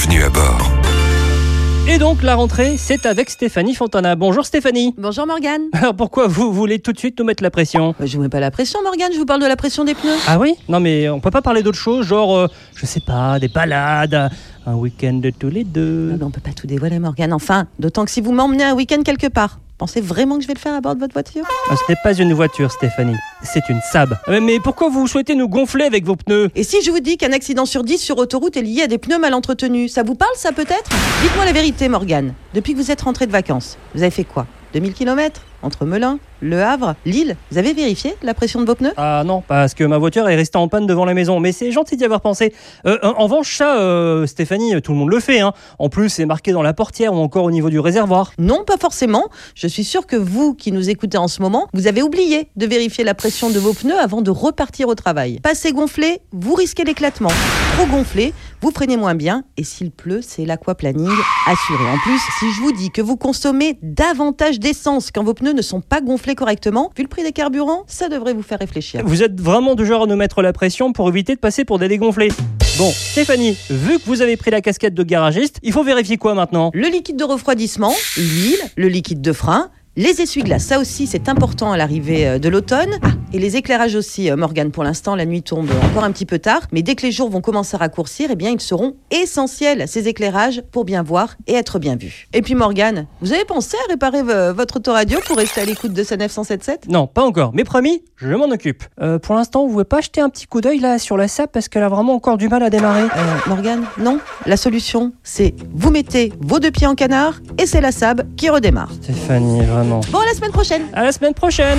bienvenue à bord. Et donc la rentrée, c'est avec Stéphanie Fontana. Bonjour Stéphanie. Bonjour Morgane. Alors pourquoi vous voulez tout de suite nous mettre la pression Je vous mets pas la pression Morgane, je vous parle de la pression des pneus. Ah oui? Non mais on peut pas parler d'autre chose, genre, euh, je sais pas, des balades, un week-end de tous les deux. Ah ben, on peut pas tout dévoiler Morgane. Enfin, d'autant que si vous m'emmenez un week-end quelque part, pensez vraiment que je vais le faire à bord de votre voiture? Ah, Ce n'est pas une voiture Stéphanie, c'est une Saab. Euh, Mais pourquoi vous souhaitez nous gonfler avec vos pneus? Et si je vous dis qu'un accident sur 10 sur autoroute est lié à des pneus mal entretenus, ça vous parle ça peut-être? Dites-moi la vérité Morgane. Depuis que vous êtes rentré de vacances, vous avez fait quoi? 2000 km entre Melun, Le Havre, Lille. Vous avez vérifié la pression de vos pneus? Ah non, parce que ma voiture est restée en panne devant la maison. Mais c'est gentil d'y avoir pensé. Euh, en revanche, ça, euh, Stéphanie, tout le monde le fait. Hein. En plus, c'est marqué dans la portière ou encore au niveau du réservoir. Non, pas forcément. Je suis sûre que vous qui nous écoutez en ce moment, vous avez oublié de vérifier la pression de vos pneus avant de repartir au travail. Pas assez gonflé, vous risquez l'éclatement. Trop gonflé, vous freinez moins bien et s'il pleut, c'est l'aquaplaning assuré. En plus, si je vous dis que vous consommez davantage d'essence quand vos pneus ne sont pas gonflés correctement, vu le prix des carburants, ça devrait vous faire réfléchir. Vous êtes vraiment du genre à nous mettre la pression pour éviter de passer pour des dégonflés. Bon, Stéphanie, vu que vous avez pris la casquette de garagiste, il faut vérifier quoi maintenant? Le liquide de refroidissement, l'huile, le liquide de frein, les essuie-glaces, ça aussi c'est important à l'arrivée euh, de l'automne. Ah, et les éclairages aussi, euh, Morgane. Pour l'instant, la nuit tombe encore un petit peu tard, mais dès que les jours vont commencer à raccourcir, eh bien ils seront essentiels ces éclairages pour bien voir et être bien vus. Et puis Morgane, vous avez pensé à réparer vo- votre autoradio pour rester à l'écoute de sa 977 Non, pas encore. Mais promis, je m'en occupe. Euh, pour l'instant, vous pouvez pas jeter un petit coup d'œil là sur la SAP parce qu'elle a vraiment encore du mal à démarrer. Euh, Morgane, non. La solution, c'est vous mettez vos deux pieds en canard et c'est la SAB qui redémarre. Stéphanie, vraiment. Bon, à la semaine prochaine À la semaine prochaine